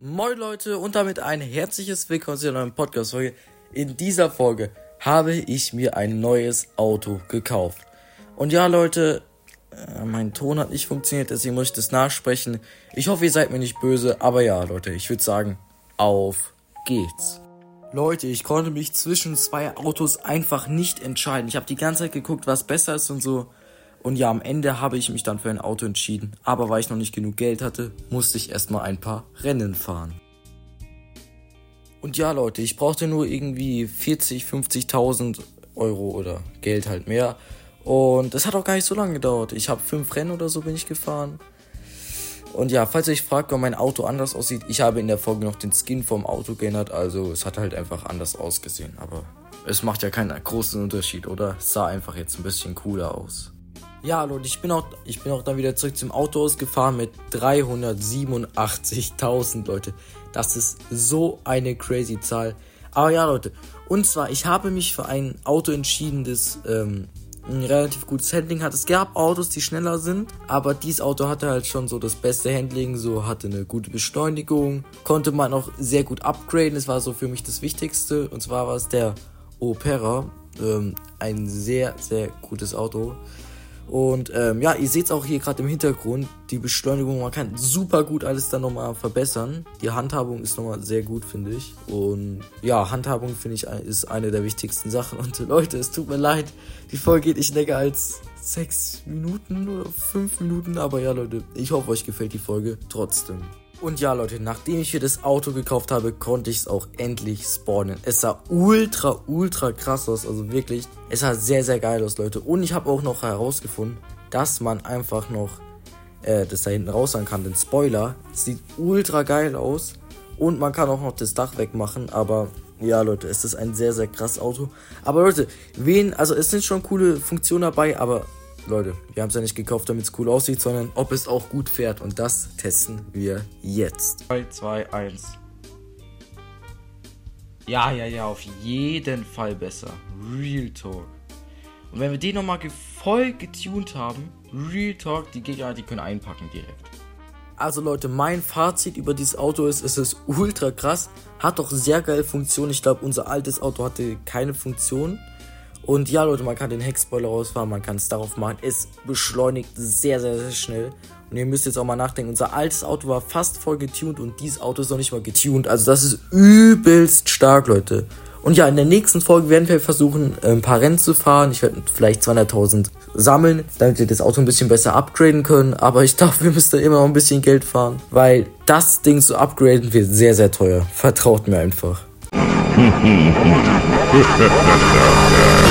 Moin Leute und damit ein herzliches Willkommen zu einer neuen Podcast-Folge. In dieser Folge habe ich mir ein neues Auto gekauft. Und ja Leute, äh, mein Ton hat nicht funktioniert, deswegen muss ich das nachsprechen. Ich hoffe, ihr seid mir nicht böse, aber ja Leute, ich würde sagen, auf geht's. Leute, ich konnte mich zwischen zwei Autos einfach nicht entscheiden. Ich habe die ganze Zeit geguckt, was besser ist und so. Und ja, am Ende habe ich mich dann für ein Auto entschieden. Aber weil ich noch nicht genug Geld hatte, musste ich erstmal ein paar Rennen fahren. Und ja, Leute, ich brauchte nur irgendwie 40, 50.000 Euro oder Geld halt mehr. Und das hat auch gar nicht so lange gedauert. Ich habe fünf Rennen oder so bin ich gefahren. Und ja, falls ihr euch fragt, warum mein Auto anders aussieht, ich habe in der Folge noch den Skin vom Auto geändert. Also es hat halt einfach anders ausgesehen. Aber es macht ja keinen großen Unterschied, oder? Es sah einfach jetzt ein bisschen cooler aus. Ja, Leute, ich bin auch, ich bin auch dann wieder zurück zum Autohaus gefahren mit 387.000, Leute. Das ist so eine crazy Zahl. Aber ja, Leute, und zwar, ich habe mich für ein Auto entschieden, das ähm, ein relativ gutes Handling hat. Es gab Autos, die schneller sind, aber dieses Auto hatte halt schon so das beste Handling, so hatte eine gute Beschleunigung, konnte man auch sehr gut upgraden. Das war so für mich das Wichtigste. Und zwar war es der Opera, ähm, ein sehr, sehr gutes Auto. Und ähm, ja, ihr seht es auch hier gerade im Hintergrund, die Beschleunigung, man kann super gut alles dann nochmal verbessern. Die Handhabung ist nochmal sehr gut, finde ich. Und ja, Handhabung finde ich ist eine der wichtigsten Sachen. Und Leute, es tut mir leid, die Folge geht nicht länger als sechs Minuten oder fünf Minuten. Aber ja, Leute, ich hoffe, euch gefällt die Folge trotzdem. Und ja, Leute, nachdem ich hier das Auto gekauft habe, konnte ich es auch endlich spawnen. Es sah ultra, ultra krass aus. Also wirklich, es sah sehr, sehr geil aus, Leute. Und ich habe auch noch herausgefunden, dass man einfach noch äh, das da hinten raushauen kann. Den Spoiler sieht ultra geil aus. Und man kann auch noch das Dach wegmachen. Aber ja, Leute, es ist ein sehr, sehr krass Auto. Aber Leute, wen, also es sind schon coole Funktionen dabei, aber Leute, wir haben es ja nicht gekauft, damit es cool aussieht, sondern ob es auch gut fährt. Und das testen wir jetzt. 3, 2, 1. Ja, ja, ja, auf jeden Fall besser. Real Talk. Und wenn wir den nochmal voll getuned haben, Real Talk, die Gegner, die können einpacken direkt. Also Leute, mein Fazit über dieses Auto ist, es ist ultra krass, hat doch sehr geile Funktionen. Ich glaube, unser altes Auto hatte keine Funktion. Und ja, Leute, man kann den Heckspoiler rausfahren, man kann es darauf machen. Es beschleunigt sehr, sehr, sehr schnell. Und ihr müsst jetzt auch mal nachdenken, unser altes Auto war fast voll getuned und dieses Auto ist noch nicht mal getuned. Also das ist übelst stark, Leute. Und ja, in der nächsten Folge werden wir versuchen, ein paar Rennen zu fahren. Ich werde vielleicht 200.000 sammeln, damit wir das Auto ein bisschen besser upgraden können. Aber ich glaube, wir müssen da immer noch ein bisschen Geld fahren, weil das Ding zu upgraden wird sehr, sehr teuer. Vertraut mir einfach.